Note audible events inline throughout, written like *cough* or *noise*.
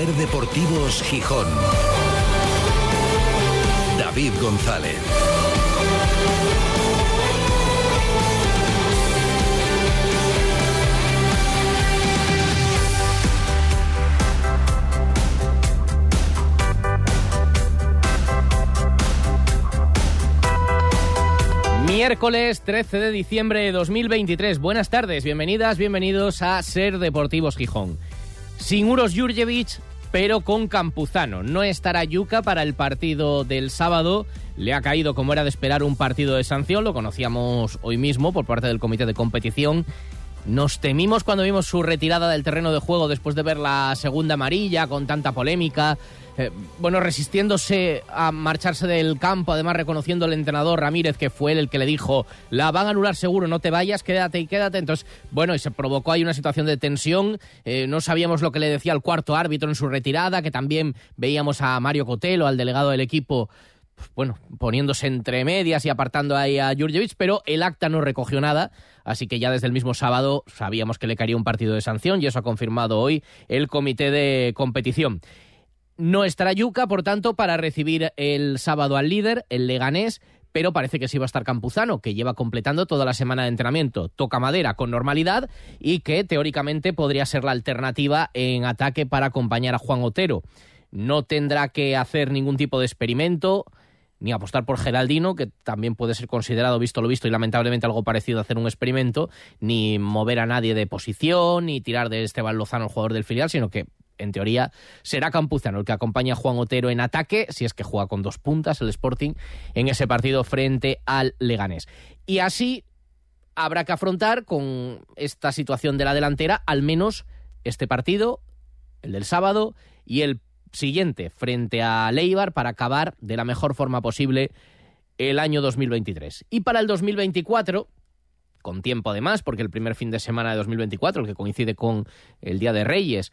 Ser Deportivos Gijón. David González. Miércoles 13 de diciembre de 2023. Buenas tardes, bienvenidas, bienvenidos a Ser Deportivos Gijón. Sin Uros Jurjevic, pero con Campuzano. No estará Yuca para el partido del sábado. Le ha caído, como era de esperar, un partido de sanción. Lo conocíamos hoy mismo por parte del comité de competición. Nos temimos cuando vimos su retirada del terreno de juego después de ver la segunda amarilla con tanta polémica. Eh, bueno, resistiéndose a marcharse del campo, además reconociendo al entrenador Ramírez, que fue él el que le dijo, la van a anular seguro, no te vayas, quédate y quédate. Entonces, bueno, y se provocó ahí una situación de tensión. Eh, no sabíamos lo que le decía el cuarto árbitro en su retirada, que también veíamos a Mario Cotelo, al delegado del equipo, bueno, poniéndose entre medias y apartando ahí a Jurjevic, pero el acta no recogió nada, así que ya desde el mismo sábado sabíamos que le caería un partido de sanción y eso ha confirmado hoy el comité de competición. No estará Yuca, por tanto, para recibir el sábado al líder, el Leganés, pero parece que sí va a estar Campuzano, que lleva completando toda la semana de entrenamiento, toca madera con normalidad y que teóricamente podría ser la alternativa en ataque para acompañar a Juan Otero. No tendrá que hacer ningún tipo de experimento, ni apostar por Geraldino, que también puede ser considerado, visto lo visto, y lamentablemente algo parecido a hacer un experimento, ni mover a nadie de posición, ni tirar de Esteban Lozano, el jugador del filial, sino que en teoría será Campuzano el que acompaña a Juan Otero en ataque, si es que juega con dos puntas el Sporting, en ese partido frente al Leganés. Y así habrá que afrontar con esta situación de la delantera al menos este partido, el del sábado, y el siguiente frente a Leibar para acabar de la mejor forma posible el año 2023. Y para el 2024 con tiempo además, porque el primer fin de semana de 2024, el que coincide con el Día de Reyes,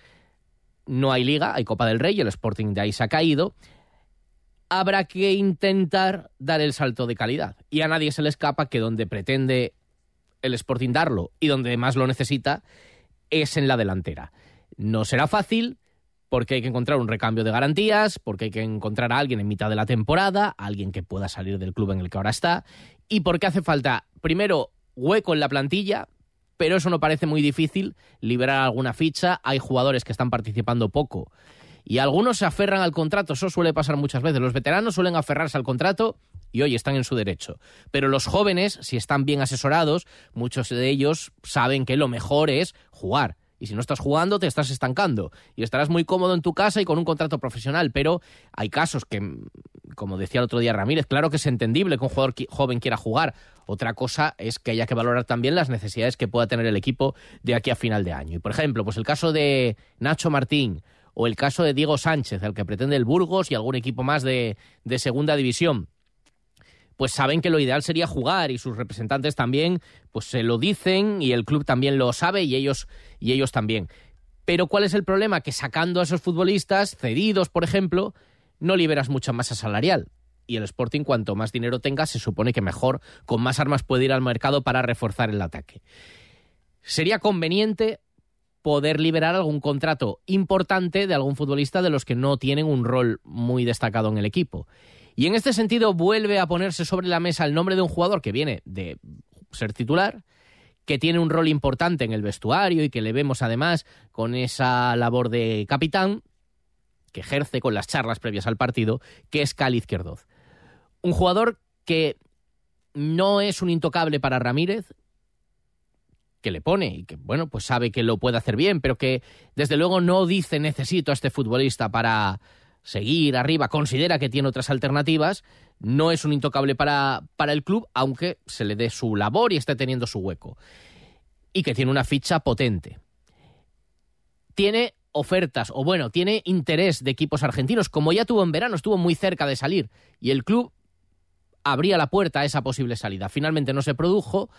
no hay liga, hay Copa del Rey, el Sporting de ahí se ha caído. Habrá que intentar dar el salto de calidad. Y a nadie se le escapa que donde pretende el Sporting darlo y donde más lo necesita es en la delantera. No será fácil porque hay que encontrar un recambio de garantías, porque hay que encontrar a alguien en mitad de la temporada, alguien que pueda salir del club en el que ahora está, y porque hace falta, primero, hueco en la plantilla, pero eso no parece muy difícil, liberar alguna ficha, hay jugadores que están participando poco y algunos se aferran al contrato, eso suele pasar muchas veces, los veteranos suelen aferrarse al contrato y hoy están en su derecho. Pero los jóvenes, si están bien asesorados, muchos de ellos saben que lo mejor es jugar y si no estás jugando, te estás estancando. Y estarás muy cómodo en tu casa y con un contrato profesional. Pero hay casos que, como decía el otro día Ramírez, claro que es entendible que un jugador joven quiera jugar. Otra cosa es que haya que valorar también las necesidades que pueda tener el equipo de aquí a final de año. Y por ejemplo, pues el caso de Nacho Martín o el caso de Diego Sánchez, el que pretende el Burgos y algún equipo más de segunda división pues saben que lo ideal sería jugar y sus representantes también pues se lo dicen y el club también lo sabe y ellos y ellos también. Pero ¿cuál es el problema? Que sacando a esos futbolistas cedidos, por ejemplo, no liberas mucha masa salarial. Y el Sporting, cuanto más dinero tenga, se supone que mejor, con más armas puede ir al mercado para reforzar el ataque. Sería conveniente poder liberar algún contrato importante de algún futbolista de los que no tienen un rol muy destacado en el equipo. Y en este sentido vuelve a ponerse sobre la mesa el nombre de un jugador que viene de ser titular, que tiene un rol importante en el vestuario y que le vemos además con esa labor de capitán que ejerce con las charlas previas al partido, que es Cali Izquierdoz. Un jugador que no es un intocable para Ramírez, que le pone y que, bueno, pues sabe que lo puede hacer bien, pero que desde luego no dice necesito a este futbolista para, seguir arriba, considera que tiene otras alternativas, no es un intocable para, para el club, aunque se le dé su labor y esté teniendo su hueco. Y que tiene una ficha potente. Tiene ofertas, o bueno, tiene interés de equipos argentinos, como ya tuvo en verano, estuvo muy cerca de salir, y el club abría la puerta a esa posible salida. Finalmente no se produjo,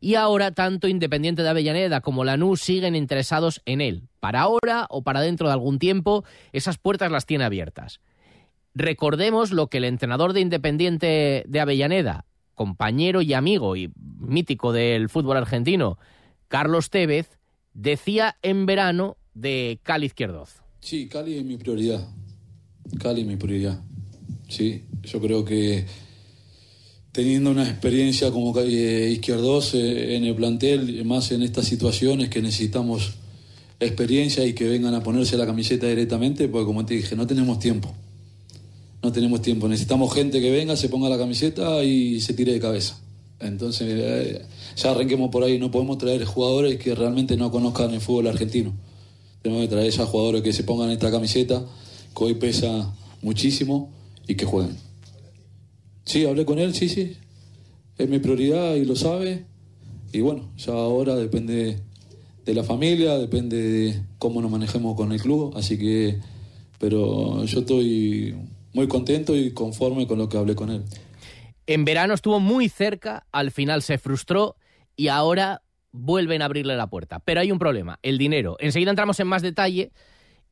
y ahora tanto Independiente de Avellaneda como Lanús siguen interesados en él. Para ahora o para dentro de algún tiempo, esas puertas las tiene abiertas. Recordemos lo que el entrenador de Independiente de Avellaneda, compañero y amigo y mítico del fútbol argentino, Carlos Tevez, decía en verano de Cali Izquierdoz. Sí, Cali es mi prioridad. Cali es mi prioridad. Sí, yo creo que teniendo una experiencia como eh, izquierdos eh, en el plantel, más en estas situaciones que necesitamos experiencia y que vengan a ponerse la camiseta directamente, porque como te dije, no tenemos tiempo. No tenemos tiempo. Necesitamos gente que venga, se ponga la camiseta y se tire de cabeza. Entonces, eh, ya arranquemos por ahí. No podemos traer jugadores que realmente no conozcan el fútbol argentino. Tenemos que traer esos jugadores que se pongan esta camiseta, que hoy pesa muchísimo y que jueguen. Sí, hablé con él, sí, sí. Es mi prioridad y lo sabe. Y bueno, ya ahora depende de la familia, depende de cómo nos manejemos con el club. Así que, pero yo estoy muy contento y conforme con lo que hablé con él. En verano estuvo muy cerca, al final se frustró y ahora vuelven a abrirle la puerta. Pero hay un problema, el dinero. Enseguida entramos en más detalle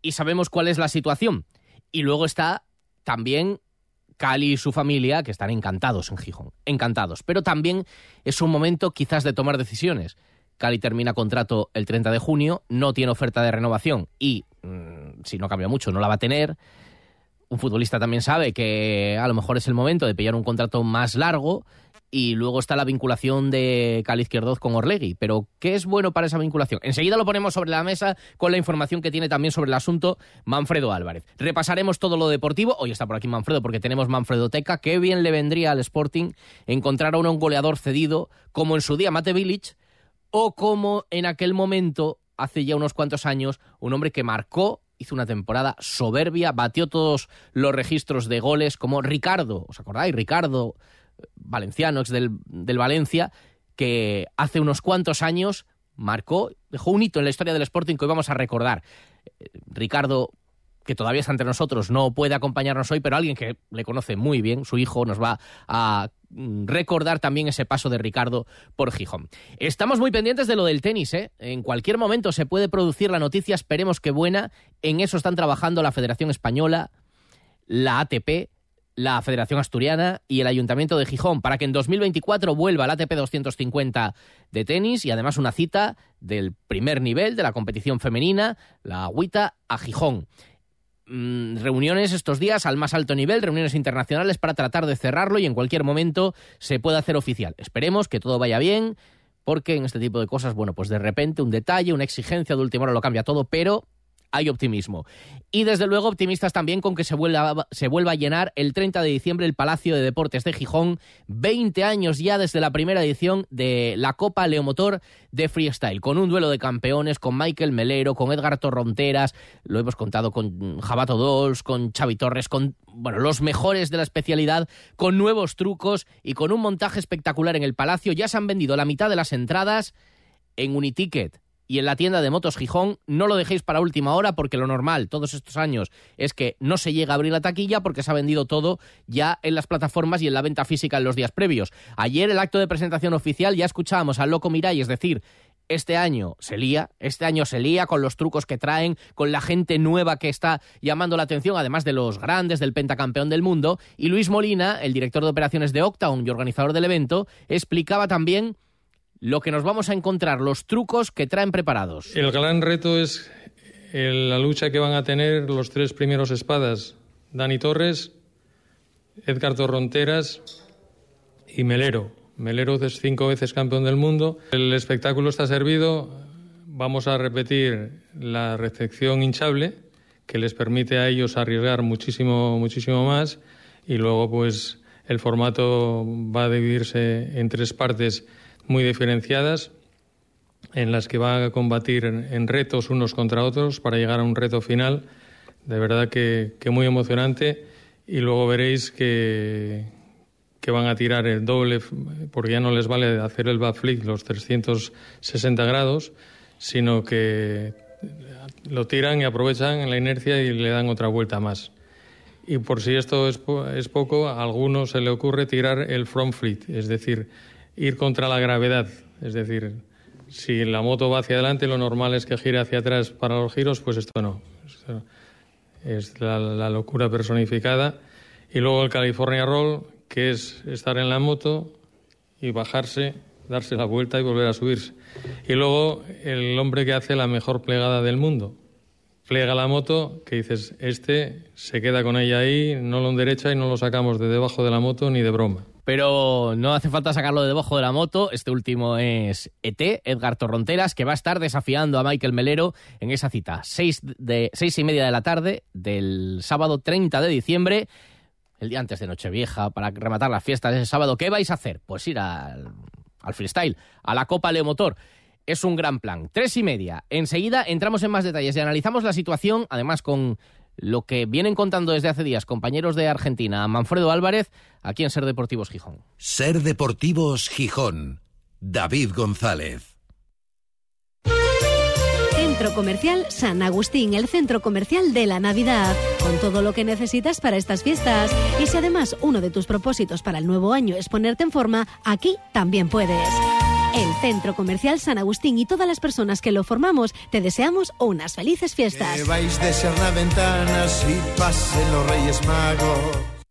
y sabemos cuál es la situación. Y luego está también Cali y su familia, que están encantados en Gijón, encantados. Pero también es un momento quizás de tomar decisiones. Cali termina contrato el 30 de junio, no tiene oferta de renovación y, mm, si no cambia mucho, no la va a tener. Un futbolista también sabe que a lo mejor es el momento de pillar un contrato más largo y luego está la vinculación de Cali Izquierdoz con Orlegui. Pero, ¿qué es bueno para esa vinculación? Enseguida lo ponemos sobre la mesa con la información que tiene también sobre el asunto Manfredo Álvarez. Repasaremos todo lo deportivo. Hoy está por aquí Manfredo porque tenemos Manfredo Teca. Qué bien le vendría al Sporting encontrar a un goleador cedido como en su día Mate Village o como en aquel momento, hace ya unos cuantos años, un hombre que marcó hizo una temporada soberbia, batió todos los registros de goles, como Ricardo, ¿os acordáis? Ricardo, valenciano, ex del, del Valencia, que hace unos cuantos años marcó, dejó un hito en la historia del Sporting que hoy vamos a recordar. Eh, Ricardo, que todavía está entre nosotros, no puede acompañarnos hoy, pero alguien que le conoce muy bien, su hijo, nos va a mm, recordar también ese paso de Ricardo por Gijón. Estamos muy pendientes de lo del tenis, ¿eh? En cualquier momento se puede producir la noticia, esperemos que buena. En eso están trabajando la Federación Española, la ATP la Federación Asturiana y el Ayuntamiento de Gijón para que en 2024 vuelva el ATP 250 de tenis y además una cita del primer nivel de la competición femenina, la Agüita, a Gijón. Mm, reuniones estos días al más alto nivel, reuniones internacionales para tratar de cerrarlo y en cualquier momento se pueda hacer oficial. Esperemos que todo vaya bien, porque en este tipo de cosas, bueno, pues de repente un detalle, una exigencia de última hora lo cambia todo, pero hay optimismo. Y desde luego optimistas también con que se vuelva, se vuelva a llenar el 30 de diciembre el Palacio de Deportes de Gijón, 20 años ya desde la primera edición de la Copa Leomotor de Freestyle, con un duelo de campeones, con Michael Melero, con Edgar Torronteras, lo hemos contado con Jabato Dols, con Xavi Torres, con bueno, los mejores de la especialidad, con nuevos trucos y con un montaje espectacular en el Palacio. Ya se han vendido la mitad de las entradas en Uniticket y en la tienda de Motos Gijón. No lo dejéis para última hora porque lo normal todos estos años es que no se llega a abrir la taquilla porque se ha vendido todo ya en las plataformas y en la venta física en los días previos. Ayer el acto de presentación oficial ya escuchábamos al Loco Mirai, es decir, este año se lía, este año se lía con los trucos que traen, con la gente nueva que está llamando la atención, además de los grandes del pentacampeón del mundo. Y Luis Molina, el director de operaciones de Octagon y organizador del evento, explicaba también lo que nos vamos a encontrar, los trucos que traen preparados. El gran reto es la lucha que van a tener los tres primeros espadas, Dani Torres, Edgar Torronteras y Melero. Melero es cinco veces campeón del mundo. El espectáculo está servido. Vamos a repetir la recepción hinchable, que les permite a ellos arriesgar muchísimo, muchísimo más. Y luego, pues, el formato va a dividirse en tres partes muy diferenciadas en las que van a combatir en, retos unos contra otros para llegar a un reto final de verdad que, muy emocionante y luego veréis que, que van a tirar el doble porque ya no les vale hacer el backflip los 360 grados sino que lo tiran y aprovechan la inercia y le dan otra vuelta más y por si esto es, es poco a algunos se le ocurre tirar el front flip es decir ir contra la gravedad. Es decir, si la moto va hacia adelante, lo normal es que gire hacia atrás para los giros, pues esto no. es la, locura personificada. Y luego el California Roll, que es estar en la moto y bajarse, darse la vuelta y volver a subirse. Y luego el hombre que hace la mejor plegada del mundo, pliega la moto, que dices, este se queda con ella ahí, no lo derecha y no lo sacamos de debajo de la moto ni de broma. Pero no hace falta sacarlo de debajo de la moto. Este último es ET, Edgar Torronteras, que va a estar desafiando a Michael Melero en esa cita. Seis, de, seis y media de la tarde del sábado 30 de diciembre, el día antes de Nochevieja, para rematar las fiestas de ese sábado. ¿Qué vais a hacer? Pues ir al, al freestyle, a la Copa Leomotor es un gran plan. Tres y media. Enseguida entramos en más detalles y analizamos la situación, además con lo que vienen contando desde hace días compañeros de Argentina, Manfredo Álvarez, aquí en Ser Deportivos Gijón. Ser Deportivos Gijón. David González. Centro Comercial San Agustín, el centro comercial de la Navidad, con todo lo que necesitas para estas fiestas. Y si además uno de tus propósitos para el nuevo año es ponerte en forma, aquí también puedes. El Centro Comercial San Agustín y todas las personas que lo formamos te deseamos unas felices fiestas. Que vais de ser si pasen los Reyes Magos.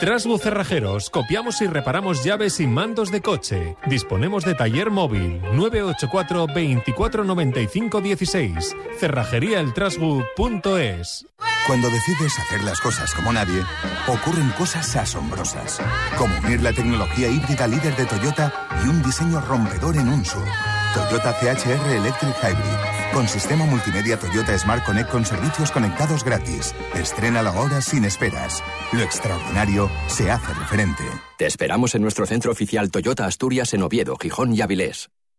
Trasbu Cerrajeros, copiamos y reparamos llaves y mandos de coche. Disponemos de taller móvil 984 2495 16. Cerrajeríaeltrasbu.es. Cuando decides hacer las cosas como nadie, ocurren cosas asombrosas, como unir la tecnología híbrida líder de Toyota y un diseño rompedor en un SUV. Toyota CHR Electric Hybrid, con sistema multimedia Toyota Smart Connect con servicios conectados gratis. Estrena la hora sin esperas. Lo extraordinario se hace referente. Te esperamos en nuestro centro oficial Toyota Asturias en Oviedo, Gijón y Avilés.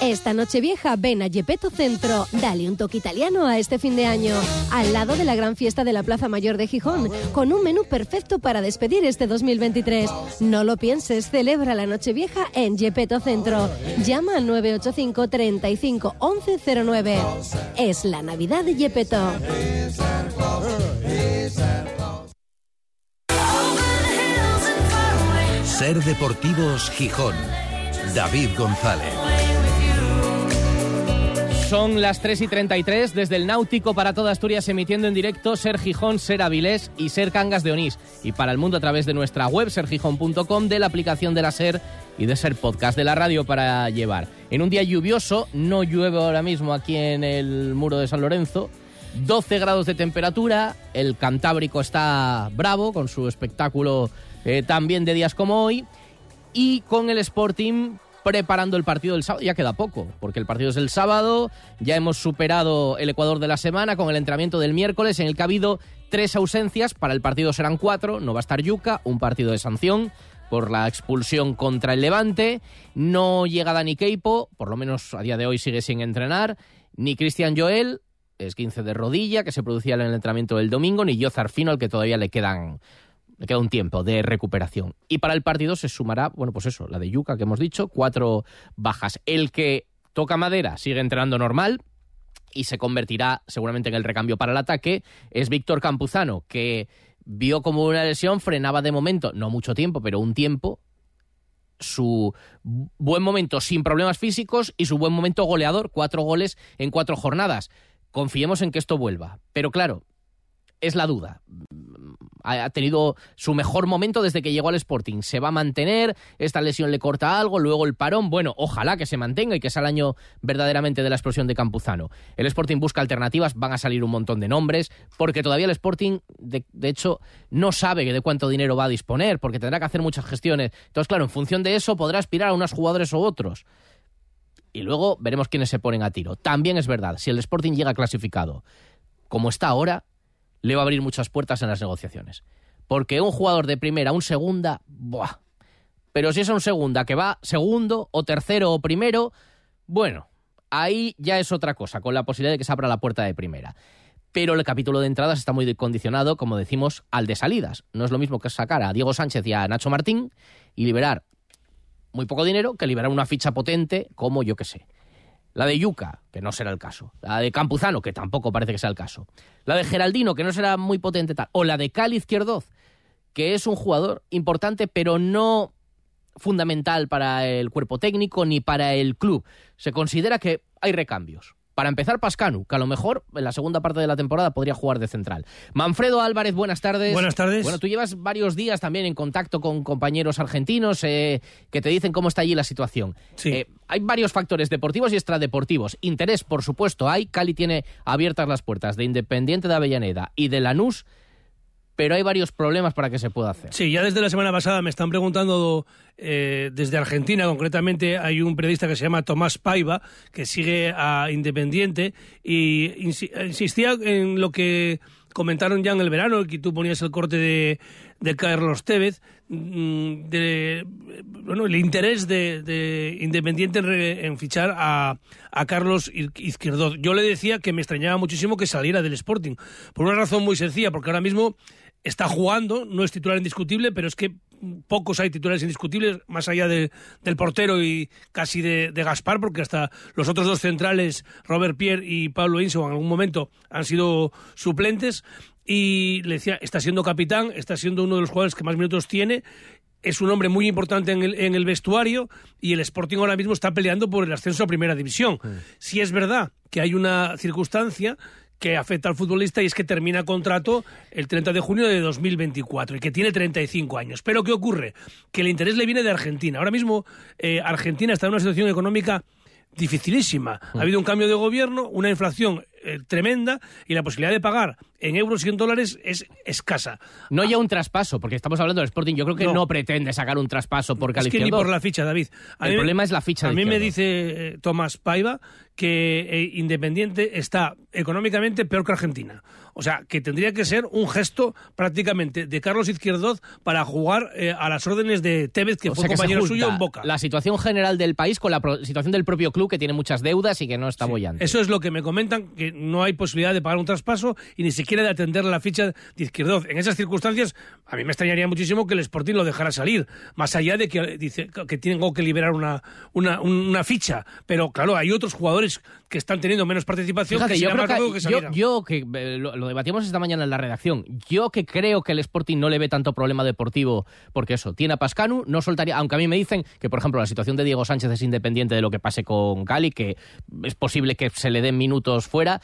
Esta noche vieja ven a Gepetto Centro. Dale un toque italiano a este fin de año. Al lado de la gran fiesta de la Plaza Mayor de Gijón, con un menú perfecto para despedir este 2023. No lo pienses, celebra la noche vieja en Gepetto Centro. Llama al 985 35 1109. Es la Navidad de Gepetto. Ser Deportivos Gijón. David González. Son las 3 y 33 desde el Náutico para toda Asturias emitiendo en directo Ser Gijón, Ser Avilés y Ser Cangas de Onís. Y para el mundo a través de nuestra web sergijón.com, de la aplicación de la Ser y de Ser Podcast de la radio para llevar. En un día lluvioso, no llueve ahora mismo aquí en el muro de San Lorenzo. 12 grados de temperatura, el Cantábrico está bravo con su espectáculo eh, también de días como hoy y con el Sporting preparando el partido del sábado. Ya queda poco, porque el partido es el sábado. Ya hemos superado el Ecuador de la semana con el entrenamiento del miércoles, en el que ha habido tres ausencias. Para el partido serán cuatro. No va a estar Yuca, un partido de sanción por la expulsión contra el Levante. No llega Dani Keipo, por lo menos a día de hoy sigue sin entrenar. Ni Cristian Joel, es 15 de rodilla, que se producía en el entrenamiento del domingo. Ni Yozar Fino, al que todavía le quedan le queda un tiempo de recuperación. Y para el partido se sumará, bueno, pues eso, la de Yuca que hemos dicho, cuatro bajas. El que toca madera sigue entrenando normal y se convertirá seguramente en el recambio para el ataque es Víctor Campuzano, que vio como una lesión, frenaba de momento, no mucho tiempo, pero un tiempo, su buen momento sin problemas físicos y su buen momento goleador, cuatro goles en cuatro jornadas. Confiemos en que esto vuelva. Pero claro, es la duda ha tenido su mejor momento desde que llegó al Sporting. Se va a mantener, esta lesión le corta algo, luego el parón, bueno, ojalá que se mantenga y que sea el año verdaderamente de la explosión de Campuzano. El Sporting busca alternativas, van a salir un montón de nombres, porque todavía el Sporting, de, de hecho, no sabe de cuánto dinero va a disponer, porque tendrá que hacer muchas gestiones. Entonces, claro, en función de eso podrá aspirar a unos jugadores u otros. Y luego veremos quiénes se ponen a tiro. También es verdad, si el Sporting llega clasificado como está ahora, le va a abrir muchas puertas en las negociaciones. Porque un jugador de primera, un segunda, ¡buah! Pero si es un segunda que va segundo o tercero o primero, bueno, ahí ya es otra cosa, con la posibilidad de que se abra la puerta de primera. Pero el capítulo de entradas está muy condicionado, como decimos, al de salidas. No es lo mismo que sacar a Diego Sánchez y a Nacho Martín y liberar muy poco dinero que liberar una ficha potente como yo que sé. La de Yuca, que no será el caso. La de Campuzano, que tampoco parece que sea el caso. La de Geraldino, que no será muy potente tal. O la de Cali Izquierdoz, que es un jugador importante, pero no fundamental para el cuerpo técnico ni para el club. Se considera que hay recambios. Para empezar, Pascanu, que a lo mejor en la segunda parte de la temporada podría jugar de central. Manfredo Álvarez, buenas tardes. Buenas tardes. Bueno, tú llevas varios días también en contacto con compañeros argentinos eh, que te dicen cómo está allí la situación. Sí. Eh, hay varios factores deportivos y extradeportivos. Interés, por supuesto, hay. Cali tiene abiertas las puertas de Independiente de Avellaneda y de Lanús, pero hay varios problemas para que se pueda hacer. Sí, ya desde la semana pasada me están preguntando eh, desde Argentina, concretamente hay un periodista que se llama Tomás Paiva, que sigue a Independiente, y insi- insistía en lo que comentaron ya en el verano, que tú ponías el corte de, de Carlos Tevez, mm, de, bueno, el interés de, de Independiente en, en fichar a, a Carlos Izquierdoz. Yo le decía que me extrañaba muchísimo que saliera del Sporting, por una razón muy sencilla, porque ahora mismo está jugando, no es titular indiscutible, pero es que pocos hay titulares indiscutibles, más allá de- del portero y casi de, de Gaspar, porque hasta los otros dos centrales, Robert Pierre y Pablo Inso, en algún momento han sido suplentes. Y le decía, está siendo capitán, está siendo uno de los jugadores que más minutos tiene. Es un hombre muy importante en el, en el vestuario y el Sporting ahora mismo está peleando por el ascenso a Primera División. Si es verdad que hay una circunstancia que afecta al futbolista y es que termina contrato el 30 de junio de 2024 y que tiene 35 años. Pero ¿qué ocurre? Que el interés le viene de Argentina. Ahora mismo eh, Argentina está en una situación económica dificilísima. Ha habido un cambio de gobierno, una inflación eh, tremenda y la posibilidad de pagar en euros y en dólares es escasa. No ya un traspaso, porque estamos hablando del Sporting. Yo creo que No. no, pretende sacar un traspaso por Es que ni por la ficha, David. El problema es la ficha A mí me dice eh, Tomás Paiva que eh, Independiente está económicamente peor que Argentina. O sea, que tendría que ser un gesto prácticamente de Carlos Izquierdoz para jugar eh, a las órdenes de Tevez, que O fue que compañero suyo en Boca. La situación general del país con la situación del propio club que tiene muchas deudas y que no está bollante. Eso es lo que me comentan, que no hay posibilidad de pagar un traspaso y ni siquiera de atender la ficha de Izquierdoz. En esas circunstancias, a mí me extrañaría muchísimo que el Sporting lo dejara salir, más allá de que dice que tengo que liberar una, una, una ficha. Pero claro, hay otros jugadores que están teniendo menos participación Fíjate, que yo creo que, que yo, yo que eh, lo, lo debatimos esta mañana en la redacción, yo que creo que el Sporting no le ve tanto problema deportivo, porque eso, tiene a Pascanu, no soltaría, aunque a mí me dicen que, por ejemplo, la situación de Diego Sánchez es independiente de lo que pase con Cali, que es posible que se le den minutos fuera.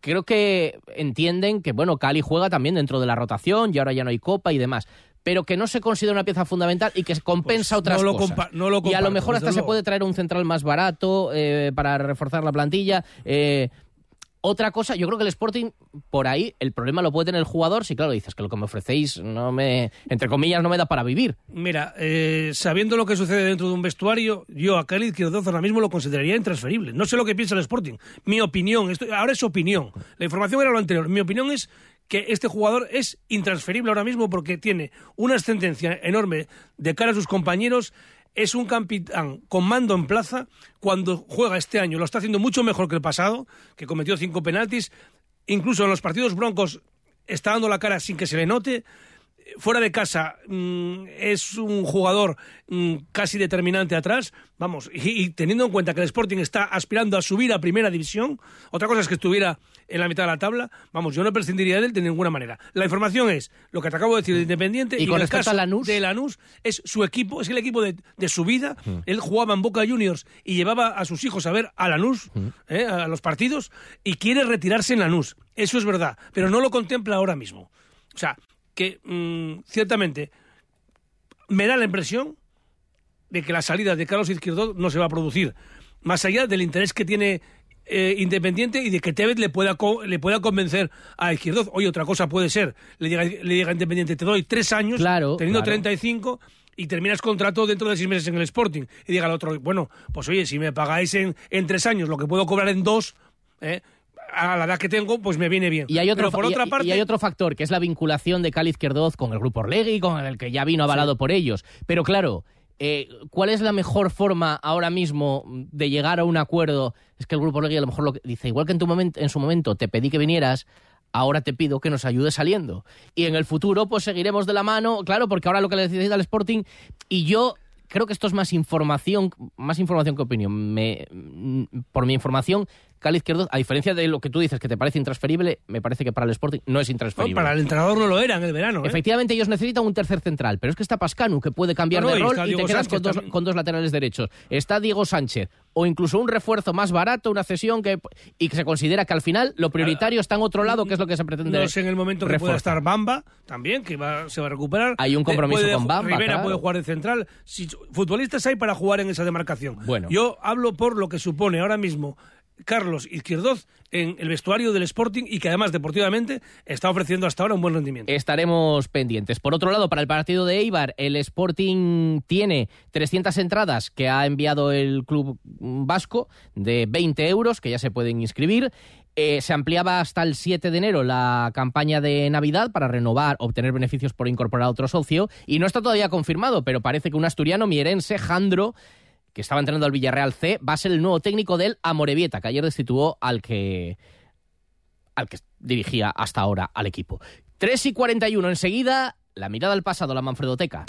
Creo que entienden que, bueno, Cali juega también dentro de la rotación y ahora ya no hay copa y demás. Pero que no se considera una pieza fundamental y que compensa otras Pues no lo cosas. compa- no lo y a lo mejor hasta se luego. puede traer un central más barato eh, para reforzar la plantilla. eh, otra cosa, yo creo que el Sporting, por ahí, el problema lo puede tener el jugador si, claro, dices que lo que me ofrecéis, no me, entre comillas, no me da para vivir. Mira, eh, sabiendo lo que sucede dentro de un vestuario, yo a Cali Izquierdoz ahora mismo lo consideraría intransferible. No sé lo que piensa el Sporting. Mi opinión, esto, ahora es opinión. La información era lo anterior. Mi opinión es que este jugador es intransferible ahora mismo porque tiene una ascendencia enorme de cara a sus compañeros. Es un capitán con mando en plaza. Cuando juega este año lo está haciendo mucho mejor que el pasado, que cometió cinco penaltis. Incluso en los partidos broncos está dando la cara sin que se le note fuera de casa mm, es un jugador mm, casi determinante atrás, vamos, y, y teniendo en cuenta que el Sporting está aspirando a subir a primera división, otra cosa es que estuviera en la mitad de la tabla, vamos, yo no prescindiría de él de ninguna manera. La información es lo que te acabo de decir de Independiente ¿Y y, con en el caso a Lanús? de Lanús es su equipo, es el equipo de, de su vida, él jugaba en Boca Juniors y llevaba a sus hijos a ver a Lanús, ¿eh? a los partidos, y quiere retirarse en Lanús, eso es verdad, pero no lo contempla ahora mismo. O sea, que mm, ciertamente me da la impresión de que la salida de Carlos Izquierdo no se va a producir, más allá del interés que tiene eh, Independiente y de que Tevez le pueda, co- le pueda convencer a Izquierdo. Oye, otra cosa puede ser, le diga, le diga a Independiente, te doy tres años, Claro, teniendo claro. 35 y terminas contrato dentro de seis meses en el Sporting. Y diga al otro, bueno, pues oye, si me pagáis en, en tres años lo que puedo cobrar en dos, eh, a la edad que tengo, pues me viene bien. Y hay, otro, Pero por y- otra parte, y hay otro factor, que es la vinculación de Cali Izquierdoz con el Grupo Orlegui, con el que ya vino avalado por ellos. Pero claro, eh, ¿cuál es la mejor forma ahora mismo de llegar a un acuerdo? Es que el Grupo Orlegui a lo mejor lo que dice, igual que en, tu momento, en su momento te pedí que vinieras, ahora te pido que nos ayudes saliendo. Y en el futuro, pues seguiremos de la mano, claro, porque ahora lo que le decís al Sporting, y yo creo que esto es más información, más información que opinión. Me, mm, por mi información, Cali Izquierdo, a diferencia de lo que tú dices que te parece intransferible, me parece que para el Sporting no es no, intransferible. para el entrenador no lo era en el verano. ¿eh? Efectivamente, ellos necesitan un tercer central, pero es que está Pascanu, que puede cambiar No, no, de rol y te quedas con dos, también. con dos laterales derechos. Está Diego Sánchez, o incluso un refuerzo más barato, una cesión que y que se considera que al final lo prioritario está en otro lado, que es lo que se pretende. No sé en el momento que pueda reforzar. estar Bamba también, que va- se va a recuperar. Hay un compromiso con Bamba, Rivera claro. puede jugar de central. Si, futbolistas hay para jugar en esa demarcación. Bueno. Yo hablo por lo que supone ahora mismo Carlos Izquierdoz en el vestuario del Sporting y que además deportivamente está ofreciendo hasta ahora un buen rendimiento. Estaremos pendientes. Por otro lado, para el partido de Eibar, el Sporting tiene 300 entradas que ha enviado el club vasco de 20 euros que ya se pueden inscribir. Eh, se ampliaba hasta el 7 de enero la campaña de Navidad para renovar, obtener beneficios por incorporar a otro socio. Y no está todavía confirmado, pero parece que un asturiano mierense, Jandro, que estaba entrenando al Villarreal C, va a ser el nuevo técnico del Amorebieta, que ayer destituyó al que al que dirigía hasta ahora al equipo. 3 y 41 enseguida, la mirada al pasado, la Manfredoteca.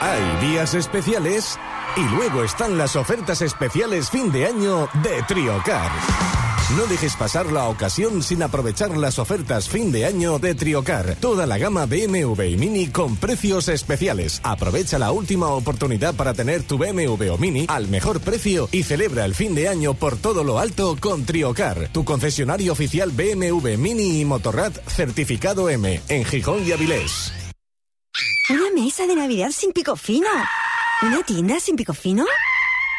Hay días especiales y luego están las ofertas especiales fin de año de Triocar. No dejes pasar la ocasión sin aprovechar las ofertas fin de año de Triocar. Toda la gama BMW y Mini con precios especiales. Aprovecha la última oportunidad para tener tu BMW o Mini al mejor precio y celebra el fin de año por todo lo alto con Triocar, tu concesionario oficial BMW Mini y Motorrad certificado M en Gijón y Avilés. Una mesa de Navidad sin pico fino. Una tienda sin pico fino.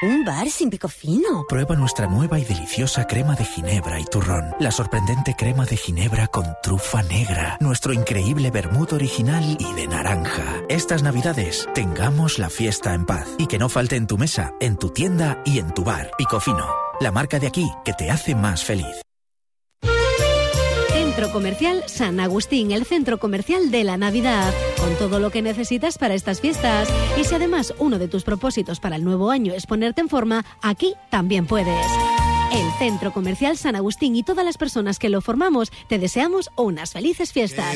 Un bar sin pico fino. Prueba nuestra nueva y deliciosa crema de ginebra y turrón. La sorprendente crema de ginebra con trufa negra. Nuestro increíble vermut original y de naranja. Estas navidades, tengamos la fiesta en paz. Y que no falte en tu mesa, en tu tienda y en tu bar. Picofino, la marca de aquí que te hace más feliz. Comercial San Agustín, el centro comercial de la Navidad, con todo lo que necesitas para estas fiestas. Y si además uno de tus propósitos para el nuevo año es ponerte en forma, aquí también puedes. El Centro Comercial San Agustín y todas las personas que lo formamos te deseamos unas felices fiestas.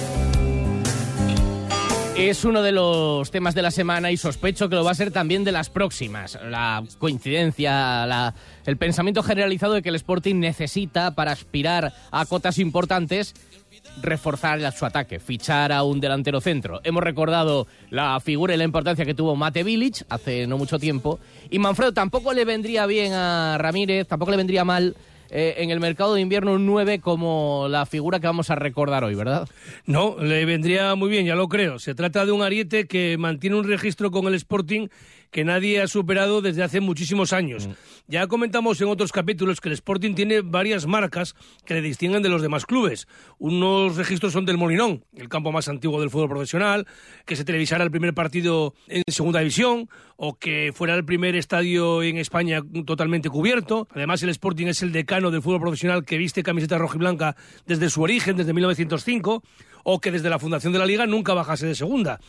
Es uno de los temas de la semana y sospecho que lo va a ser también de las próximas. La coincidencia, el pensamiento generalizado de que el Sporting necesita, para aspirar a cotas importantes, reforzar su ataque, fichar a un delantero centro. Hemos recordado la figura y la importancia que tuvo Mate Village hace no mucho tiempo. Y Manfredo tampoco le vendría bien a Ramírez, tampoco le vendría mal eh, en el mercado de invierno un 9 como la figura que vamos a recordar hoy, ¿verdad? No, le vendría muy bien, ya lo creo. Se trata de un ariete que mantiene un registro con el Sporting que nadie ha superado desde hace muchísimos años. Mm. Ya comentamos en otros capítulos que el Sporting tiene varias marcas que le distinguen de los demás clubes. Unos registros son del Molinón, el campo más antiguo del fútbol profesional, que se televisara el primer partido en segunda división o que fuera el primer estadio en España totalmente cubierto. Además, el Sporting es el decano del fútbol profesional que viste camiseta roja y blanca desde su origen, desde 1905, o que desde la fundación de la liga nunca bajase de segunda.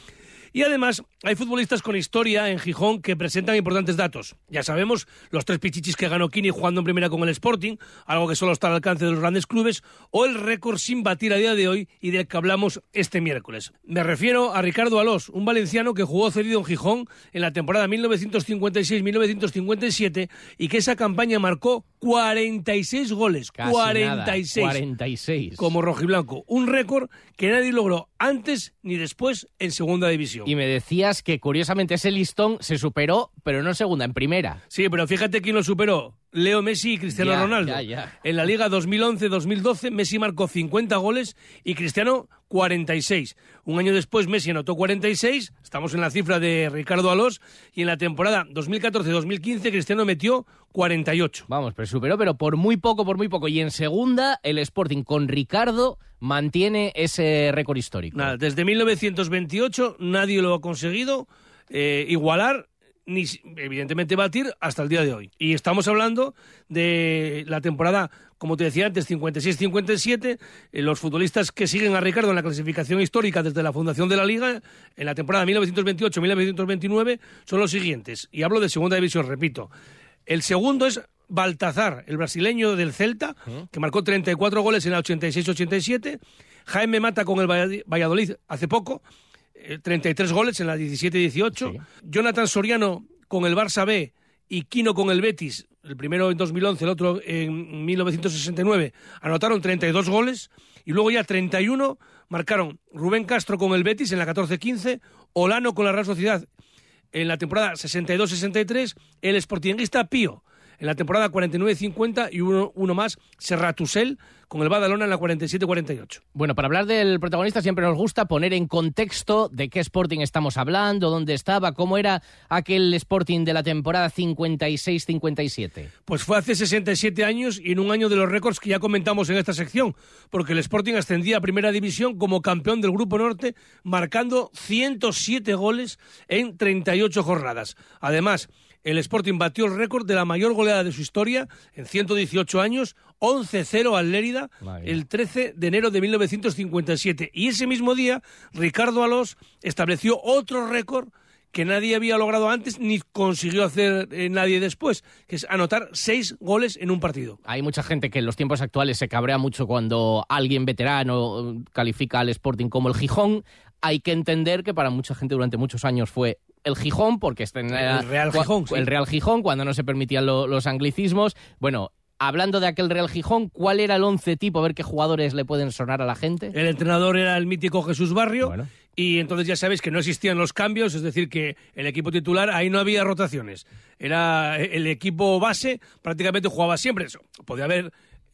Y además, hay futbolistas con historia en Gijón que presentan importantes datos. Ya sabemos los tres pichichis que ganó Kini jugando en primera con el Sporting, algo que solo está al alcance de los grandes clubes, o el récord sin batir a día de hoy y del que hablamos este miércoles. Me refiero a Ricardo Alós, un valenciano que jugó cedido en Gijón en la temporada 1956-1957 y que esa campaña marcó 46 goles. Casi 46. nada, 46. Como rojiblanco. Un récord que nadie logró antes ni después en segunda división. Y me decías que curiosamente ese listón se superó, pero no en segunda, en primera. Sí, pero fíjate quién lo superó. Leo Messi y Cristiano Ya, Ronaldo. ya, ya. En la Liga 2011-2012 Messi marcó 50 goles y Cristiano 46. Un año después Messi anotó 46, estamos en la cifra de Ricardo Alós, y en la temporada 2014-2015 Cristiano metió 48. Vamos, pero superó, pero por muy poco, por muy poco. Y en segunda, el Sporting con Ricardo mantiene ese récord histórico. Nada, desde 1928 nadie lo ha conseguido eh, igualar ni evidentemente batir hasta el día de hoy. Y estamos hablando de la temporada, como te decía antes, 56-57, eh, los futbolistas que siguen a Ricardo en la clasificación histórica desde la fundación de la liga, en la temporada 1928-1929, son los siguientes. Y hablo de segunda división, repito. El segundo es Baltazar, el brasileño del Celta, que marcó 34 goles en la 86-87. Jaime Mata con el Vallad- Valladolid hace poco, eh, 33 goles en la 17-18. Jonathan Soriano con el Barça B y Quino con el Betis, el primero en 2011, el otro en 1969, anotaron 32 goles. Y luego ya 31 marcaron Rubén Castro con el Betis en la 14-15, Olano con la Real Sociedad en la temporada 62-63, el Sportinguista Pío en la temporada 49-50 y uno, uno más, Serratusel con el Badalona en la 47-48. Bueno, para hablar del protagonista siempre nos gusta poner en contexto de qué Sporting estamos hablando, dónde estaba, cómo era aquel Sporting de la temporada 56-57. Pues fue hace 67 años y en un año de los récords que ya comentamos en esta sección, porque el Sporting ascendía a Primera División como campeón del Grupo Norte, marcando 107 goles en 38 jornadas. Además, el Sporting batió el récord de la mayor goleada de su historia en 118 años, 11-0 al Lérida, el 13 de enero de 1957. Y ese mismo día, Ricardo Alós estableció otro récord que nadie había logrado antes ni consiguió hacer eh, nadie después, que es anotar seis goles en un partido. Hay mucha gente que en los tiempos actuales se cabrea mucho cuando alguien veterano eh, califica al Sporting como el Gijón. Hay que entender que para mucha gente durante muchos años fue el Gijón, porque este El Real Gijón, sí. el Real Gijón, cuando no se permitían lo- los anglicismos. Bueno, hablando de aquel Real Gijón, ¿cuál era el once tipo? A ver qué jugadores le pueden sonar a la gente. El entrenador era el mítico Jesús Barrio. Y entonces ya sabéis que no existían los cambios, es decir, que el equipo titular, ahí no había rotaciones. Era el equipo base, prácticamente jugaba siempre. Eso, podía haber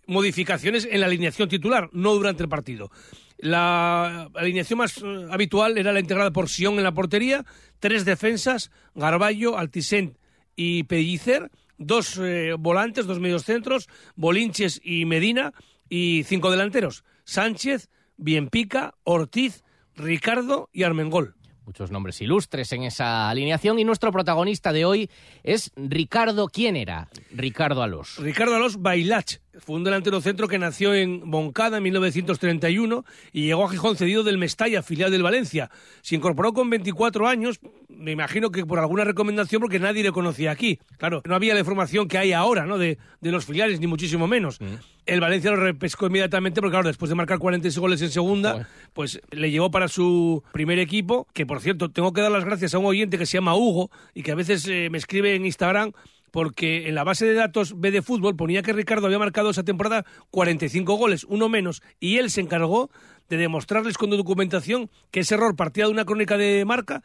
modificaciones en la alineación titular, no durante el partido. La alineación más eh, habitual era la integrada por Sion en la portería, tres defensas, Garballo, Altisent y Pellicer, dos eh, volantes, dos mediocentros, Bolinches y Medina, y cinco delanteros, Sánchez, Bienpica, Ortiz, Ricardo y Armengol. Muchos nombres ilustres en esa alineación y nuestro protagonista de hoy es Ricardo. ¿Quién era? Ricardo Alós. Ricardo Alós Bailach fue un delantero centro que nació en Moncada en 1931 y llegó a Gijón cedido del Mestalla, filial del Valencia. Se incorporó con 24 años, me imagino que por alguna recomendación porque nadie le conocía aquí. Claro, no había la información que hay ahora, ¿no? De, de los filiales, ni muchísimo menos. El Valencia lo repescó inmediatamente porque, claro, después de marcar 46 goles en segunda, pues le llevó para su primer equipo, que por cierto, tengo que dar las gracias a un oyente que se llama Hugo y que a veces eh, me escribe en Instagram porque en la base de datos B de fútbol ponía que Ricardo había marcado esa temporada 45 goles, uno menos, y él se encargó de demostrarles con documentación que ese error partía de una crónica de marca,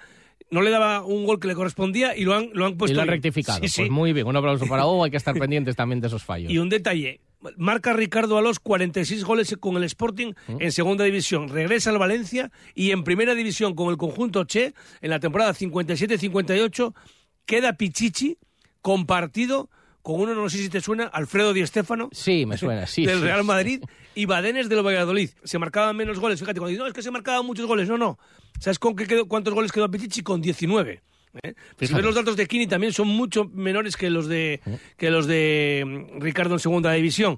no le daba un gol que le correspondía y lo han, lo han puesto y lo han bien. rectificado. Sí, sí. Pues muy bien, un aplauso para Hugo. Hay que estar pendientes también de esos fallos. Y un detalle, marca Ricardo Alós 46 goles con el Sporting en segunda división, regresa al Valencia y en primera división con el conjunto Che en la temporada 57-58 queda Pichichi compartido con uno, no sé si te suena, Alfredo Di Stéfano. Sí, me suena, sí. del Real. Madrid y Badenes del Valladolid. Se marcaban menos goles. Fíjate, cuando dicen, no, es que se marcaban muchos goles. No, no. ¿Sabes con qué quedó, cuántos goles quedó Pichichi? Con 19. ¿eh? Si Fíjate. ves los datos de Kini también son mucho menores que los de que los de mm, Ricardo en segunda división.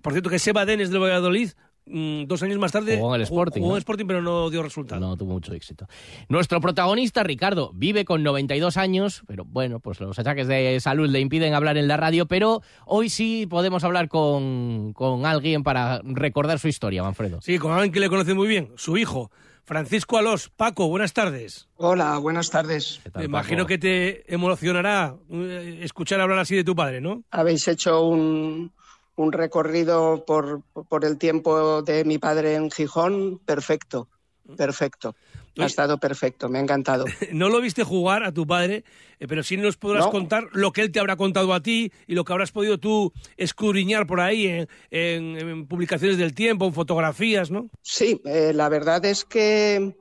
Por cierto, que ese Badenes del Valladolid, mm, dos años más tarde, Jugó en el Sporting, jugó en ¿no? el Sporting, pero no dio resultado. No tuvo mucho éxito. Nuestro protagonista, Ricardo, vive con 92 años, pero bueno, pues los achaques de salud le impiden hablar en la radio, pero hoy sí podemos hablar con, con alguien para recordar su historia, Manfredo. Sí, con alguien que le conoce muy bien, su hijo, Francisco Alós. Paco, buenas tardes. Hola, buenas tardes. Me imagino que te emocionará eh, escuchar hablar así de tu padre, ¿no? Habéis hecho un, un recorrido por, por el tiempo de mi padre en Gijón, perfecto, perfecto. Ha estado perfecto, me ha encantado. *laughs* No lo viste jugar a tu padre, eh, pero sí nos podrás No. contar lo que él te habrá contado a ti y lo que habrás podido tú escudriñar por ahí en, en- en publicaciones del tiempo, en fotografías, ¿no? Sí, eh, la verdad es que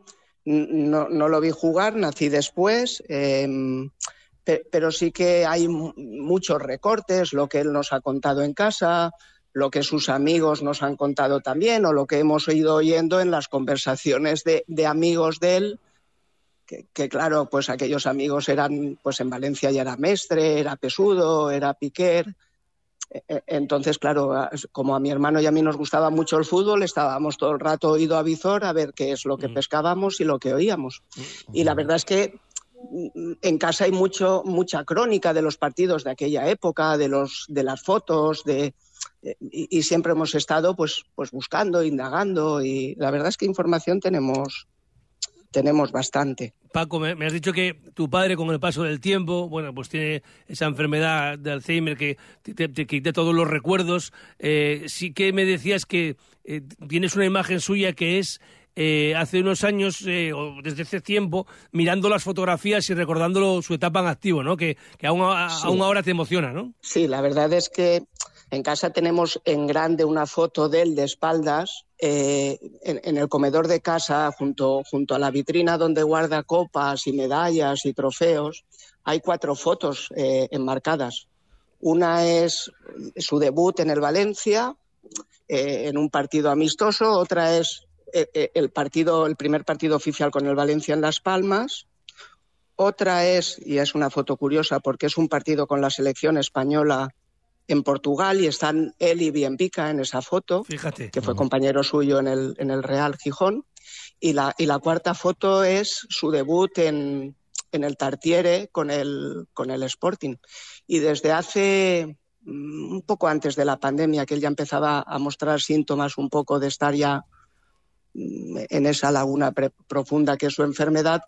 no, no lo vi jugar, nací después, em, pero sí que hay mu- muchos recortes, lo que él nos ha contado en casa, lo que sus amigos nos han contado también, o lo que hemos ido oyendo en las conversaciones de, de amigos de él, que, que claro, pues aquellos amigos eran, pues en Valencia ya era Mestre, era Pesudo, era Piquer. E- e- Entonces, claro, como a mi hermano y a mí nos gustaba mucho el fútbol, estábamos todo el rato oído a visor a ver qué es lo que pescábamos y lo que oíamos. Y la verdad es que mm, en casa hay mucho, mucha crónica de los partidos de aquella época, de, los, de las fotos, de, y, siempre hemos estado pues, pues buscando, indagando, y la verdad es que información tenemos, tenemos bastante. Paco, me, has dicho que tu padre con el paso del tiempo, bueno, pues tiene esa enfermedad de Alzheimer que te- te quita todos los recuerdos. Eh, sí que me decías que eh, tienes una imagen suya que es eh, hace unos años, eh, o desde hace tiempo, mirando las fotografías y recordándolo su etapa en activo, ¿no? Que, que aún, a- Sí. aún ahora te emociona, ¿no? Sí, la verdad es que en casa tenemos en grande una foto de él de espaldas eh, en, en el comedor de casa, junto, junto a la vitrina donde guarda copas y medallas y trofeos. Hay cuatro fotos enmarcadas. Una es su debut en el Valencia, eh, en un partido amistoso. Otra es el partido, el primer partido oficial con el Valencia en Las Palmas. Otra es, y es una foto curiosa porque es un partido con la selección española en Portugal y están él y Bienpica en esa foto, Fíjate. que fue compañero suyo en el, en el Real Gijón. Y la, y la cuarta foto es su debut en, en el Tartiere con el, con el Sporting. Y desde hace mm, un poco antes de la pandemia, que él ya empezaba a mostrar síntomas un poco de estar ya en esa laguna pre- profunda que es su enfermedad,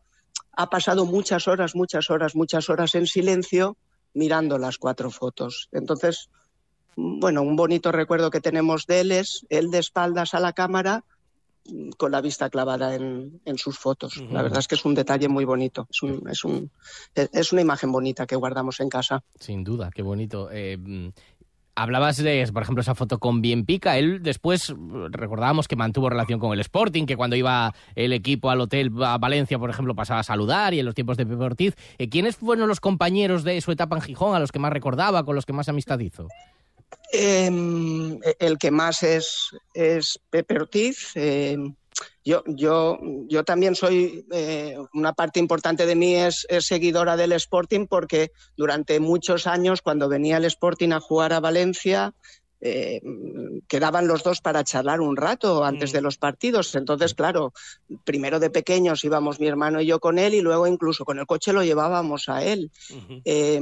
ha pasado muchas horas, muchas horas, muchas horas en silencio mirando las cuatro fotos. Entonces, bueno, un bonito recuerdo que tenemos de él es él de espaldas a la cámara con la vista clavada en, en sus fotos. La verdad es que es un detalle muy bonito. Es, un- es, un- es- una imagen bonita que guardamos en casa. Sin duda, qué bonito. Eh, hablabas de, por ejemplo, esa foto con Bien Pica. Él después, eh, recordábamos que mantuvo relación con el Sporting, que cuando iba el equipo al hotel a Valencia, por ejemplo, pasaba a saludar y en los tiempos de Pepe Ortiz. Eh, ¿Quiénes fueron los compañeros de su etapa en Gijón, a los que más recordaba, con los que más amistad hizo? Em, el que más es, es Pepe Ortiz. Em, yo, yo, yo también soy, eh, una parte importante de mí es, es seguidora del Sporting porque durante muchos años, cuando venía el Sporting a jugar a Valencia, eh, quedaban los dos para charlar un rato antes de los partidos. Entonces, claro, primero de pequeños íbamos mi hermano y yo con él y luego incluso con el coche lo llevábamos a él eh,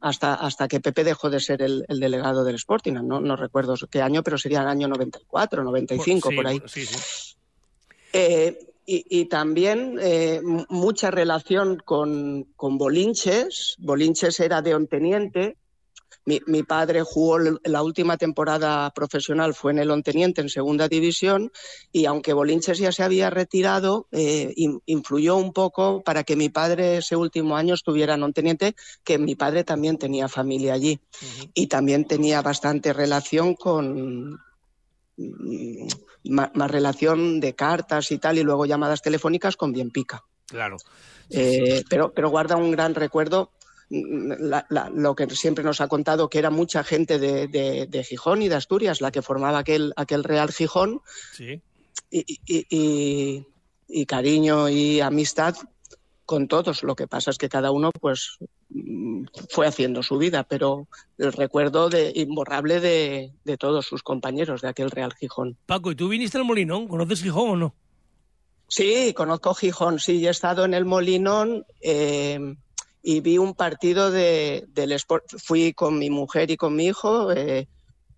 hasta, hasta que Pepe dejó de ser el, el delegado del Sporting. No, no recuerdo qué año, pero sería el año 94, 95, Sí, por ahí. Sí, sí. Eh, y, y también eh, mucha relación con, con Bolinches. Bolinches era de Onteniente. Mi, mi padre jugó la última temporada profesional, fue en el Onteniente, en segunda división, y aunque Bolinches ya se había retirado, eh, in- influyó un poco para que mi padre ese último año estuviera en Onteniente, que mi padre también tenía familia allí. Y también tenía bastante relación con, mm, más relación de cartas y tal, y luego llamadas telefónicas con Bien Pica. Claro. Eh, pero, pero guarda un gran recuerdo la- la- lo que siempre nos ha contado, que era mucha gente de, de- de Gijón y de Asturias la que formaba aquel, aquel Real Gijón, Sí. y, y- y- y cariño y amistad con todos. Lo que pasa es que cada uno pues mm, fue haciendo su vida, pero el recuerdo de, imborrable de, de todos sus compañeros de aquel Real Gijón. Paco, ¿y tú viniste al Molinón? ¿Conoces Gijón o no? Sí, conozco Gijón, sí, he estado en el Molinón eh, y vi un partido de, del Sport. Fui con mi mujer y con mi hijo eh,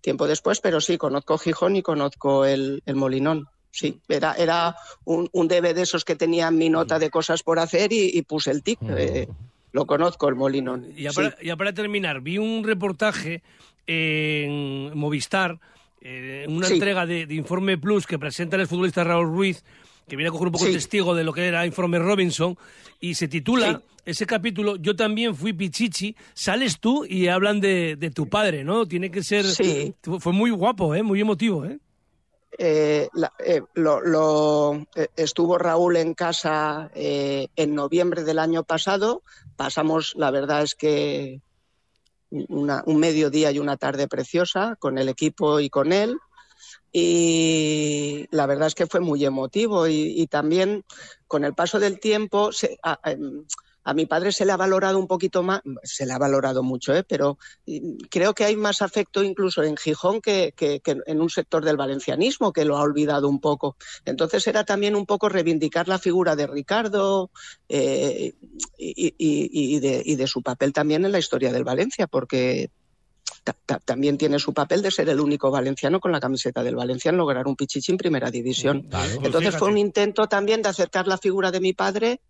tiempo después, pero sí, conozco Gijón y conozco el, el Molinón. Sí, era, era un, un DVD de esos que tenía mi nota de cosas por hacer y, y puse el tic. eh, lo conozco, el Molinón. Y ya, sí. para, ya para terminar, vi un reportaje en Movistar, eh, una Sí. entrega de, de Informe Plus que presenta el futbolista Raúl Ruiz, que viene a coger un poco Sí. testigo de lo que era Informe Robinson, y se titula ese capítulo Yo también fui Pichichi. Sales tú y hablan de, de tu padre, ¿no? Tiene que ser. Sí. Fue muy guapo, ¿eh? Muy emotivo, ¿eh? Eh, eh, eh, estuvo Raúl en casa en noviembre del año pasado. Pasamos, la verdad es que una- un mediodía y una tarde preciosa con el equipo y con él. Y la verdad es que fue muy emotivo y, también con el paso del tiempo se- em, a mi padre se le ha valorado un poquito más, se le ha valorado mucho, ¿eh? pero creo que hay más afecto incluso en Gijón que, que- que en un sector del valencianismo que lo ha olvidado un poco. Entonces era también un poco reivindicar la figura de Ricardo eh, y, y- y- y de, y de su papel también en la historia del Valencia, porque ta- ta- también tiene su papel de ser el único valenciano con la camiseta del Valencia en lograr un pichichi en primera división. Claro. Entonces Fíjate. fue un intento también de acercar la figura de mi padre,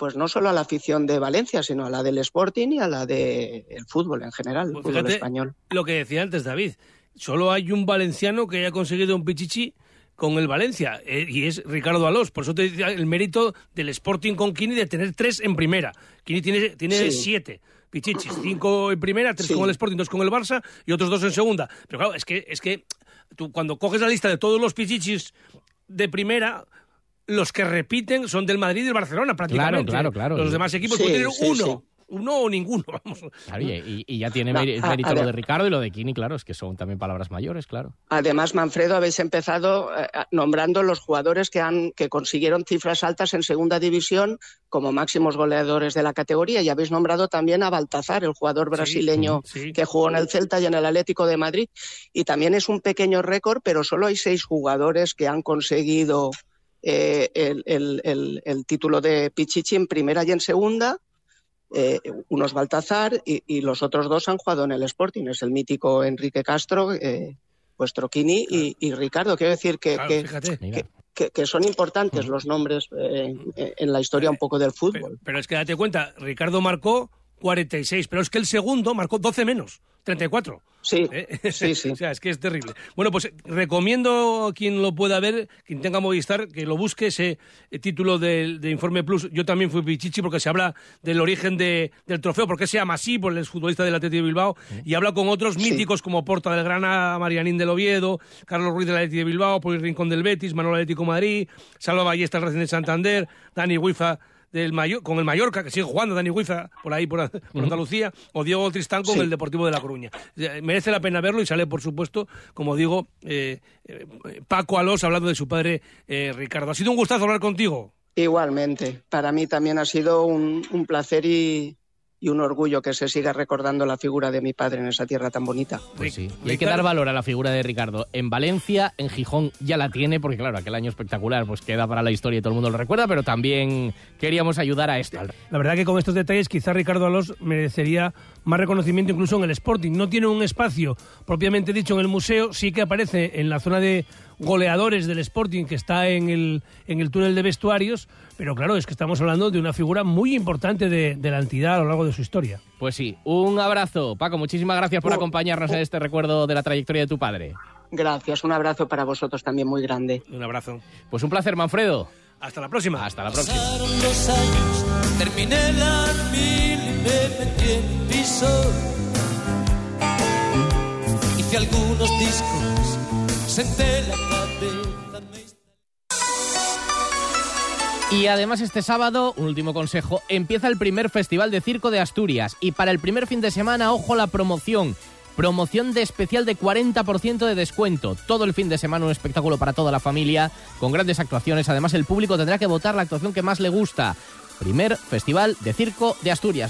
pues no solo a la afición de Valencia, sino a la del Sporting y a la del fútbol en general, el Pues fútbol español. Lo que decía antes David, solo hay un valenciano que haya conseguido un pichichi con el Valencia, eh, y es Ricardo Alós. Por eso te decía el mérito del Sporting con Kini de tener tres en primera. Kini tiene, tiene Sí. siete pichichis, cinco en primera, tres Sí. con el Sporting, dos con el Barça y otros dos en segunda. Pero claro, es que, es que tú cuando coges la lista de todos los pichichis de primera... Los que repiten son del Madrid y del Barcelona, prácticamente. claro, claro. Los demás equipos Sí, pueden tener sí, uno, sí. uno o ninguno, *laughs* vamos. Claro, y, ya tiene No, a- mérito a lo ver. de Ricardo y lo de Kini, claro, es que son también palabras mayores, claro. Además, Manfredo, habéis empezado eh, nombrando los jugadores que, han, que consiguieron cifras altas en segunda división como máximos goleadores de la categoría y habéis nombrado también a Baltazar, el jugador brasileño sí. que jugó en el Celta y en el Atlético de Madrid. Y también es un pequeño récord, pero solo hay seis jugadores que han conseguido eh, el, el- el- el título de Pichichi en primera y en segunda. Eh, uno es Baltazar y, y los otros dos han jugado en el Sporting. Es el mítico Enrique Castro, eh, vuestro Kini y, y Ricardo. Quiero decir que, Claro, que, fíjate. que- que- que son importantes los nombres eh, en- en la historia un poco del fútbol. Pero es que date cuenta, Ricardo marcó 46, pero es que el segundo marcó 12 menos, 34. Sí, ¿Eh? sí, sí. *laughs* o sea, es que es terrible. Bueno, pues recomiendo a quien lo pueda ver, quien tenga Movistar, que lo busque ese eh, título del- de, Informe Plus. Yo también fui Pichichi porque se habla del origen de- del trofeo, porque se llama así por el futbolista del Atlético de Bilbao, y habla con otros míticos como Porta del Grana, Marianín del Oviedo, Carlos Ruiz del Atlético de Bilbao, Poli Rincón del Betis, Manuel Atlético Madrid, Salva Ballesta del Racing de Santander, Dani Huiza del Mayor, con el Mallorca, que sigue jugando Dani Huiza por ahí, por, por Andalucía, o Diego Tristán con Sí. el Deportivo de La Coruña. Eh, Merece la pena verlo y sale, por supuesto, como digo, eh, eh, Paco Alós hablando de su padre eh, Ricardo. Ha sido un gustazo hablar contigo. Igualmente, para mí también ha sido un, un placer y, y un orgullo que se siga recordando la figura de mi padre en esa tierra tan bonita. Pues sí. Y hay que dar valor a la figura de Ricardo. En Valencia, en Gijón ya la tiene, porque claro, aquel año espectacular pues queda para la historia y todo el mundo lo recuerda, pero también queríamos ayudar a esto. La verdad que con estos detalles quizá Ricardo Alós merecería más reconocimiento incluso en el Sporting. No tiene un espacio propiamente dicho en el museo, sí que aparece en la zona de goleadores del Sporting que está en el, en el túnel de vestuarios, pero claro, es que estamos hablando de una figura muy importante de, de la entidad a lo largo de su historia. Pues sí, un abrazo. Paco, muchísimas gracias por Oh, acompañarnos en este recuerdo de la trayectoria de tu padre. Gracias, un abrazo para vosotros también muy grande. Un abrazo. Pues un placer, Manfredo. Hasta la próxima. Hasta la próxima. Pasaron los años, terminé la mil y me metí en piso. Hice algunos discos, la Y además este sábado, un último consejo, empieza el primer Festival de Circo de Asturias y para el primer fin de semana, ojo la promoción. Promoción de especial de 40% de descuento. Todo el fin de semana un espectáculo para toda la familia, con grandes actuaciones. Además el público tendrá que votar la actuación que más le gusta. Primer Festival de Circo de Asturias.